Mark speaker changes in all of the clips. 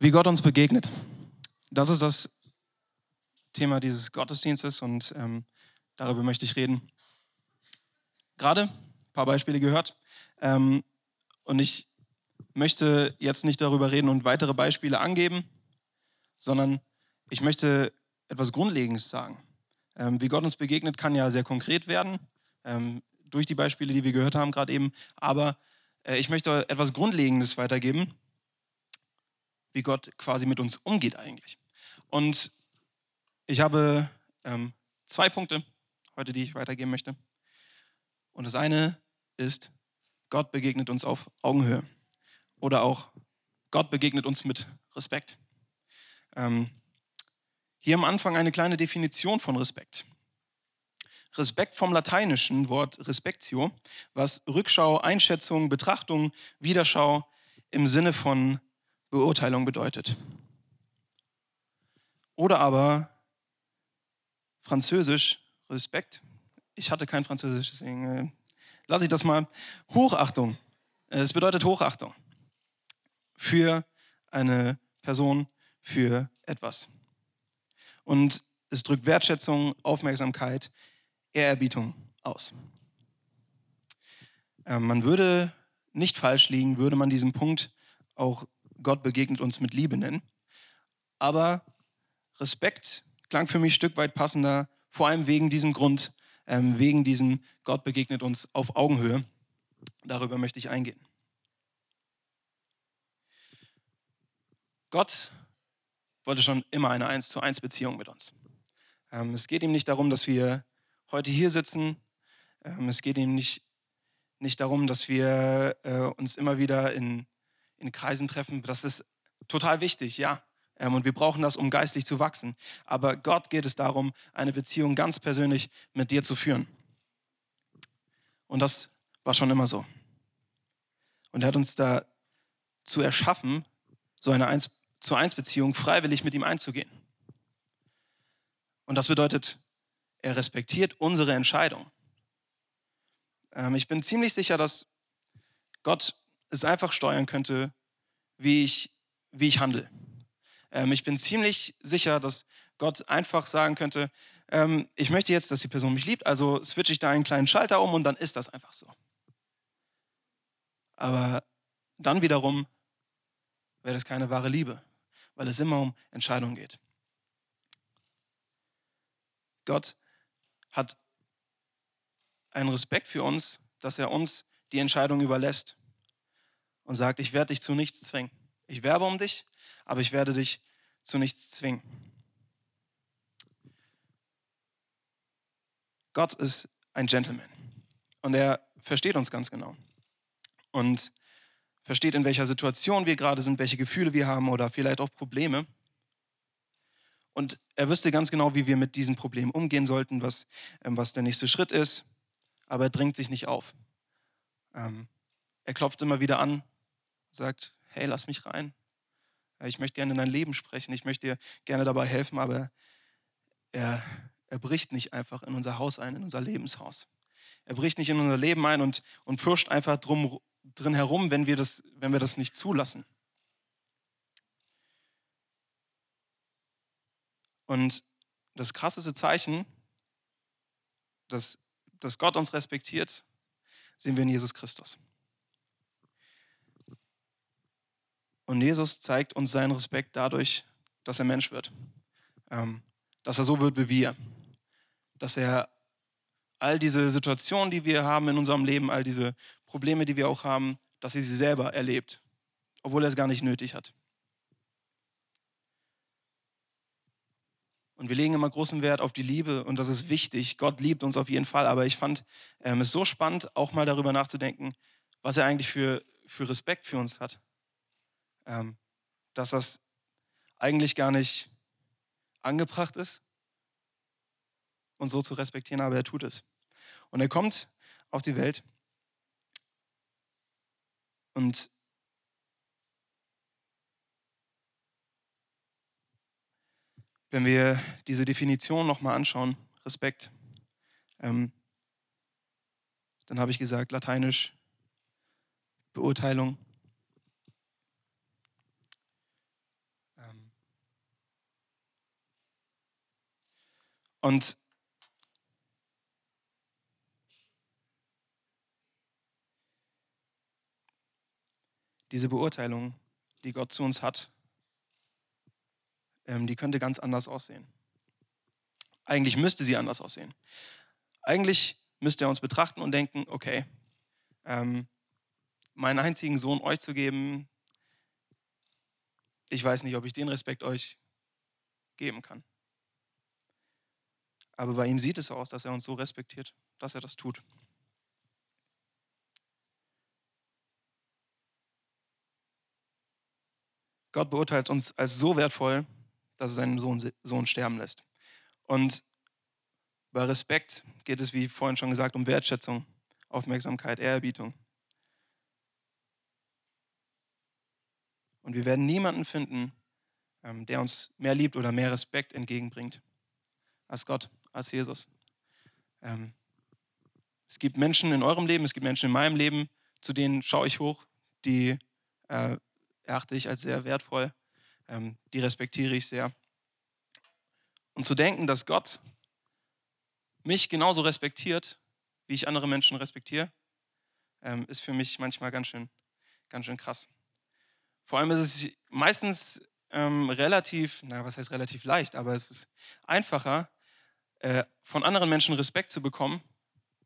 Speaker 1: Wie Gott uns begegnet. Das ist das Thema dieses Gottesdienstes und ähm, darüber möchte ich reden. Gerade ein paar Beispiele gehört. Ähm, und ich möchte jetzt nicht darüber reden und weitere Beispiele angeben, sondern ich möchte etwas Grundlegendes sagen. Ähm, wie Gott uns begegnet, kann ja sehr konkret werden, ähm, durch die Beispiele, die wir gehört haben gerade eben. Aber äh, ich möchte etwas Grundlegendes weitergeben, wie Gott quasi mit uns umgeht eigentlich. Und ich habe ähm, zwei Punkte heute, die ich weitergeben möchte. Und das eine ist, Gott begegnet uns auf Augenhöhe. Oder auch, Gott begegnet uns mit Respekt. Ähm, hier am Anfang eine kleine Definition von Respekt. Respekt vom lateinischen Wort respectio, was Rückschau, Einschätzung, Betrachtung, Wiederschau im Sinne von Beurteilung bedeutet. Oder aber Französisch, Respekt. Ich hatte kein Französisch, deswegen äh, lasse ich das mal. Hochachtung. Es bedeutet Hochachtung für eine Person, für etwas. Und es drückt Wertschätzung, Aufmerksamkeit, Ehrerbietung aus. Äh, man würde nicht falsch liegen, würde man diesen Punkt auch Gott begegnet uns mit Liebe nennen. Aber Respekt klang für mich ein Stück weit passender, vor allem wegen diesem Grund, ähm, wegen diesem Gott begegnet uns auf Augenhöhe. Darüber möchte ich eingehen. Gott wollte schon immer eine 1 zu 1 Beziehung mit uns. Ähm, es geht ihm nicht darum, dass wir heute hier sitzen. Ähm, es geht ihm nicht, nicht darum, dass wir äh, uns immer wieder in, in Kreisen treffen. Das ist total wichtig, ja. Ähm, und wir brauchen das, um geistlich zu wachsen. Aber Gott geht es darum, eine Beziehung ganz persönlich mit dir zu führen. Und das war schon immer so. Und er hat uns dazu erschaffen, so eine 1 zu 1 Beziehung freiwillig mit ihm einzugehen. Und das bedeutet, er respektiert unsere Entscheidung. Ähm, ich bin ziemlich sicher, dass Gott es einfach steuern könnte, wie ich, wie ich handle. Ähm, ich bin ziemlich sicher, dass Gott einfach sagen könnte, ähm, ich möchte jetzt, dass die Person mich liebt, also switche ich da einen kleinen Schalter um und dann ist das einfach so. Aber dann wiederum wäre das keine wahre Liebe, weil es immer um Entscheidungen geht. Gott hat einen Respekt für uns, dass er uns die Entscheidung überlässt und sagt, ich werde dich zu nichts zwingen. Ich werbe um dich, aber ich werde dich zu nichts zwingen. Gott ist ein Gentleman und er versteht uns ganz genau und versteht, in welcher Situation wir gerade sind, welche Gefühle wir haben oder vielleicht auch Probleme. Und er wüsste ganz genau, wie wir mit diesen Problemen umgehen sollten, was, ähm, was der nächste Schritt ist, aber er drängt sich nicht auf. Ähm, er klopft immer wieder an, sagt, hey, lass mich rein, ich möchte gerne in dein Leben sprechen, ich möchte dir gerne dabei helfen, aber er, er bricht nicht einfach in unser Haus ein, in unser Lebenshaus. Er bricht nicht in unser Leben ein und, und fürcht einfach drum, drin herum, wenn wir, das, wenn wir das nicht zulassen. Und das krasseste Zeichen, dass, dass Gott uns respektiert, sehen wir in Jesus Christus. Und Jesus zeigt uns seinen Respekt dadurch, dass er Mensch wird. Ähm, dass er so wird wie wir. Dass er all diese Situationen, die wir haben in unserem Leben, all diese Probleme, die wir auch haben, dass er sie selber erlebt, obwohl er es gar nicht nötig hat. Und wir legen immer großen Wert auf die Liebe und das ist wichtig. Gott liebt uns auf jeden Fall. Aber ich fand ähm, es so spannend, auch mal darüber nachzudenken, was er eigentlich für, für Respekt für uns hat dass das eigentlich gar nicht angebracht ist, uns so zu respektieren, aber er tut es. Und er kommt auf die Welt und wenn wir diese Definition nochmal anschauen, Respekt, ähm, dann habe ich gesagt, lateinisch Beurteilung, Und diese Beurteilung, die Gott zu uns hat, ähm, die könnte ganz anders aussehen. Eigentlich müsste sie anders aussehen. Eigentlich müsste er uns betrachten und denken, okay, ähm, meinen einzigen Sohn euch zu geben, ich weiß nicht, ob ich den Respekt euch geben kann. Aber bei ihm sieht es so aus, dass er uns so respektiert, dass er das tut. Gott beurteilt uns als so wertvoll, dass er seinen Sohn, Sohn sterben lässt. Und bei Respekt geht es, wie vorhin schon gesagt, um Wertschätzung, Aufmerksamkeit, Ehrerbietung. Und wir werden niemanden finden, ähm, der uns mehr liebt oder mehr Respekt entgegenbringt als Gott, als Jesus. Ähm, es gibt Menschen in eurem Leben, es gibt Menschen in meinem Leben, zu denen schaue ich hoch, die äh, erachte ich als sehr wertvoll, ähm, die respektiere ich sehr. Und zu denken, dass Gott mich genauso respektiert, wie ich andere Menschen respektiere, ist für mich manchmal ganz schön, ganz schön krass. Vor allem ist es meistens ähm, relativ, na, was heißt relativ leicht, aber es ist einfacher, äh, von anderen Menschen Respekt zu bekommen,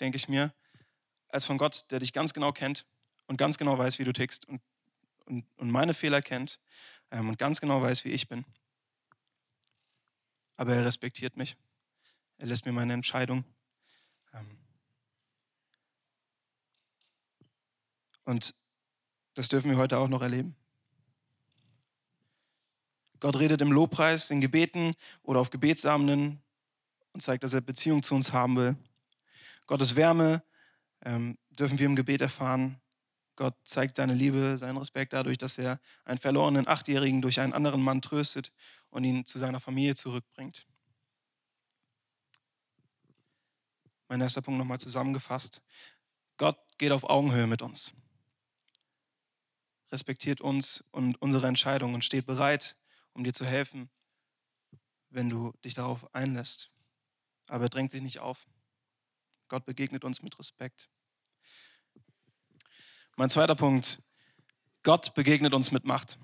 Speaker 1: denke ich mir, als von Gott, der dich ganz genau kennt und ganz genau weiß, wie du tickst und, und, und meine Fehler kennt ähm, und ganz genau weiß, wie ich bin. Aber er respektiert mich. Er lässt mir meine Entscheidung. Ähm, und das dürfen wir heute auch noch erleben. Gott redet im Lobpreis, in Gebeten oder auf Gebetsabenden und zeigt, dass er Beziehung zu uns haben will. Gottes Wärme ähm, dürfen wir im Gebet erfahren. Gott zeigt seine Liebe, seinen Respekt dadurch, dass er einen verlorenen Achtjährigen durch einen anderen Mann tröstet und ihn zu seiner Familie zurückbringt. Mein erster Punkt nochmal zusammengefasst. Gott geht auf Augenhöhe mit uns, respektiert uns und unsere Entscheidungen und steht bereit, um dir zu helfen, wenn du dich darauf einlässt. Aber er drängt sich nicht auf. Gott begegnet uns mit Respekt. Mein zweiter Punkt. Gott begegnet uns mit Macht.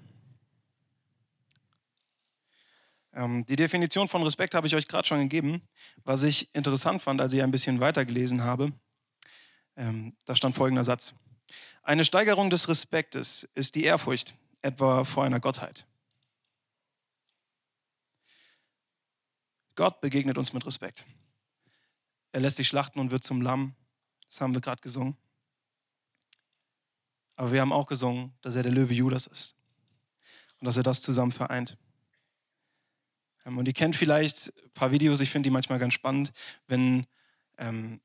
Speaker 1: Ähm, die Definition von Respekt habe ich euch gerade schon gegeben. Was ich interessant fand, als ich ein bisschen weitergelesen habe, ähm, da stand folgender Satz. Eine Steigerung des Respektes ist die Ehrfurcht, etwa vor einer Gottheit. Gott begegnet uns mit Respekt. Er lässt sich schlachten und wird zum Lamm. Das haben wir gerade gesungen. Aber wir haben auch gesungen, dass er der Löwe Judas ist und dass er das zusammen vereint. Ähm, und ihr kennt vielleicht ein paar Videos, ich finde die manchmal ganz spannend, wenn ähm,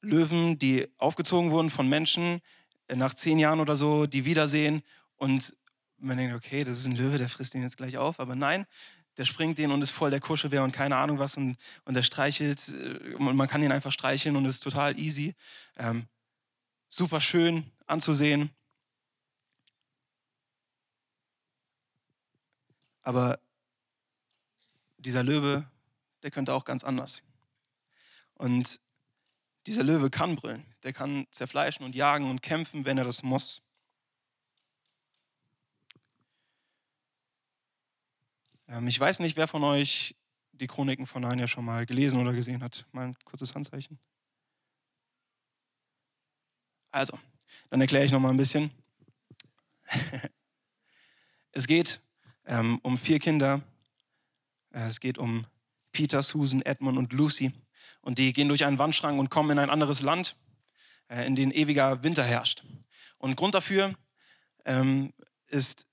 Speaker 1: Löwen, die aufgezogen wurden von Menschen, äh, nach zehn Jahren oder so, die wiedersehen und man denkt, okay, das ist ein Löwe, der frisst ihn jetzt gleich auf. Aber nein, der springt den und ist voll der Kuschelbär und keine Ahnung was und, und der streichelt äh, und man kann ihn einfach streicheln und ist total easy. Ähm, super schön anzusehen. Aber dieser Löwe, der könnte auch ganz anders. Und dieser Löwe kann brüllen, der kann zerfleischen und jagen und kämpfen, wenn er das muss. Ähm, ich weiß nicht, wer von euch die Chroniken von Narnia schon mal gelesen oder gesehen hat. Mal ein kurzes Handzeichen. Also, dann erkläre ich noch mal ein bisschen. es geht ähm, um vier Kinder. Äh, es geht um Peter, Susan, Edmund und Lucy. Und die gehen durch einen Wandschrank und kommen in ein anderes Land, äh, in dem ewiger Winter herrscht. Und Grund dafür ähm, ist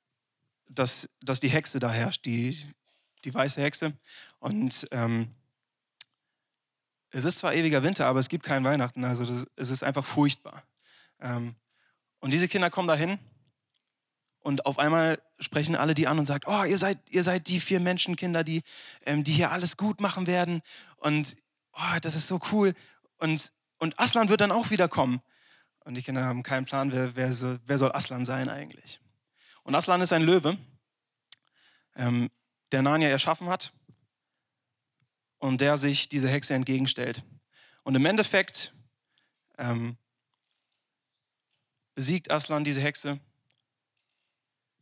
Speaker 1: dass, dass die Hexe da herrscht, die, die weiße Hexe. Und ähm, es ist zwar ewiger Winter, aber es gibt kein Weihnachten. Also das, es ist einfach furchtbar. Ähm, und diese Kinder kommen dahin und auf einmal sprechen alle die an und sagen, oh, ihr seid, ihr seid die vier Menschenkinder, die, ähm, die hier alles gut machen werden. Und oh, das ist so cool. Und, und Aslan wird dann auch wieder kommen. Und die Kinder haben keinen Plan, wer, wer, wer soll Aslan sein eigentlich. Und Aslan ist ein Löwe, ähm, der Narnia erschaffen hat. und der sich diese Hexe entgegenstellt. Und im Endeffekt ähm, besiegt Aslan diese Hexe.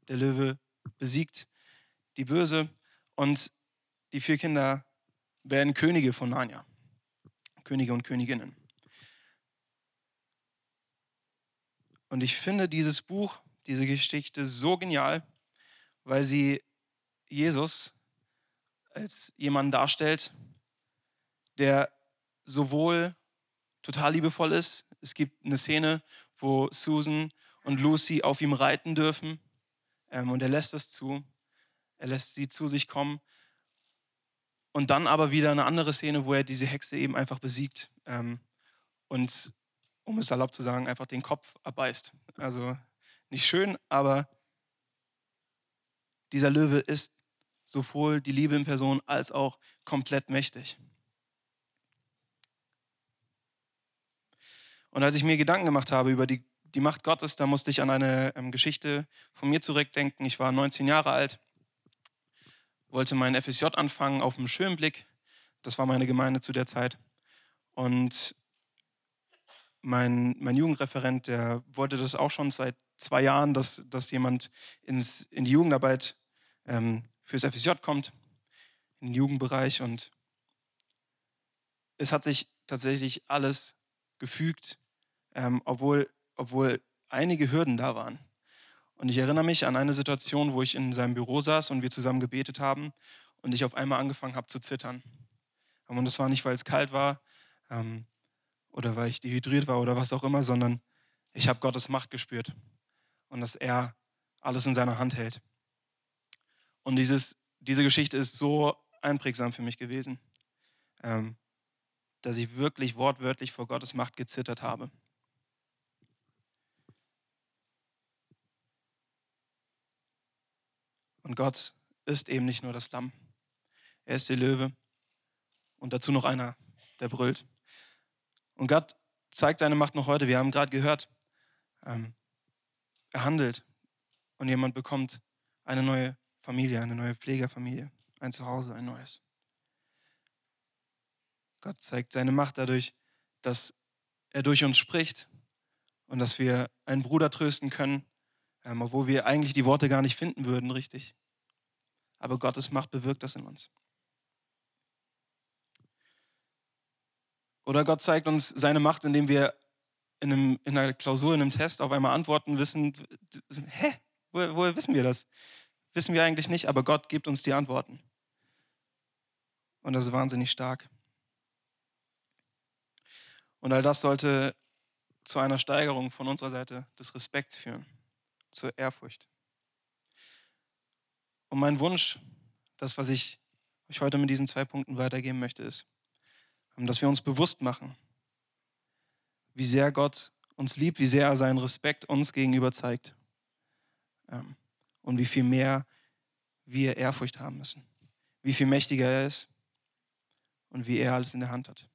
Speaker 1: Der Löwe besiegt die Böse und die vier Kinder werden Könige von Narnia. Könige und Königinnen. Und ich finde dieses Buch, diese Geschichte so genial, weil sie Jesus als jemanden darstellt, der sowohl total liebevoll ist. Es gibt eine Szene, wo Susan und Lucy auf ihm reiten dürfen ähm, und er lässt das zu. Er lässt sie zu sich kommen. Und dann aber wieder eine andere Szene, wo er diese Hexe eben einfach besiegt ähm, und, um es erlaubt zu sagen, einfach den Kopf abbeißt. Also nicht schön, aber dieser Löwe ist sowohl die Liebe in Person als auch komplett mächtig. Und als ich mir Gedanken gemacht habe über die, die Macht Gottes, da musste ich an eine ähm, Geschichte von mir zurückdenken. Ich war 19 Jahre alt, wollte meinen FSJ anfangen auf dem Schönblick. Das war meine Gemeinde zu der Zeit. Und mein, mein Jugendreferent, der wollte das auch schon seit zwei Jahren, dass, dass jemand ins, in die Jugendarbeit ähm, fürs FSJ kommt, in den Jugendbereich. Und es hat sich tatsächlich alles gefügt, ähm, obwohl, obwohl einige Hürden da waren. Und ich erinnere mich an eine Situation, wo ich in seinem Büro saß und wir zusammen gebetet haben und ich auf einmal angefangen habe zu zittern. Und das war nicht, weil es kalt war ähm, oder weil ich dehydriert war oder was auch immer, sondern ich habe Gottes Macht gespürt und dass er alles in seiner Hand hält. Und dieses, diese Geschichte ist so einprägsam für mich gewesen, ähm, dass ich wirklich wortwörtlich vor Gottes Macht gezittert habe. Und Gott ist eben nicht nur das Lamm. Er ist der Löwe und dazu noch einer, der brüllt. Und Gott zeigt seine Macht noch heute. Wir haben gerade gehört, ähm, er handelt und jemand bekommt eine neue Familie, eine neue Pflegerfamilie, ein Zuhause, ein neues. Gott zeigt seine Macht dadurch, dass er durch uns spricht und dass wir einen Bruder trösten können, ähm, obwohl wir eigentlich die Worte gar nicht finden würden, richtig. Aber Gottes Macht bewirkt das in uns. Oder Gott zeigt uns seine Macht, indem wir in, einem, in einer Klausur, in einem Test auf einmal Antworten wissen. Hä? Woher, woher wissen wir das? Wissen wir eigentlich nicht, aber Gott gibt uns die Antworten. Und das ist wahnsinnig stark. Und all das sollte zu einer Steigerung von unserer Seite des Respekts führen zur Ehrfurcht. Und mein Wunsch, das, was ich euch heute mit diesen zwei Punkten weitergeben möchte, ist, dass wir uns bewusst machen, wie sehr Gott uns liebt, wie sehr er seinen Respekt uns gegenüber zeigt ähm, und wie viel mehr wir Ehrfurcht haben müssen, wie viel mächtiger er ist und wie er alles in der Hand hat.